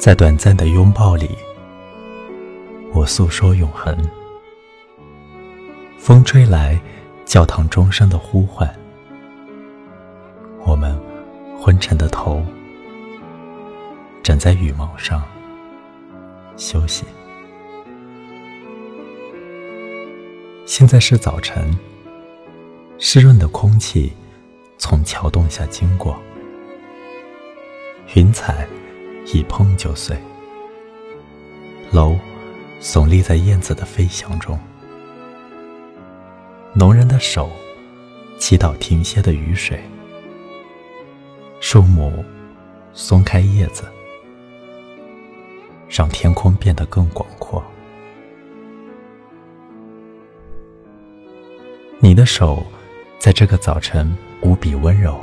在短暂的拥抱里，我诉说永恒。风吹来，教堂钟声的呼唤。我们昏沉的头，枕在羽毛上休息。现在是早晨，湿润的空气从桥洞下经过，云彩一碰就碎，楼耸立在燕子的飞翔中。农人的手祈祷停歇的雨水，树木松开叶子，让天空变得更广阔。你的手在这个早晨无比温柔，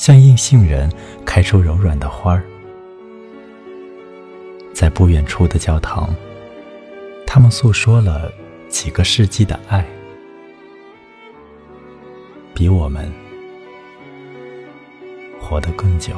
像硬杏仁开出柔软的花儿。在不远处的教堂，他们诉说了。几个世纪的爱，比我们活得更久。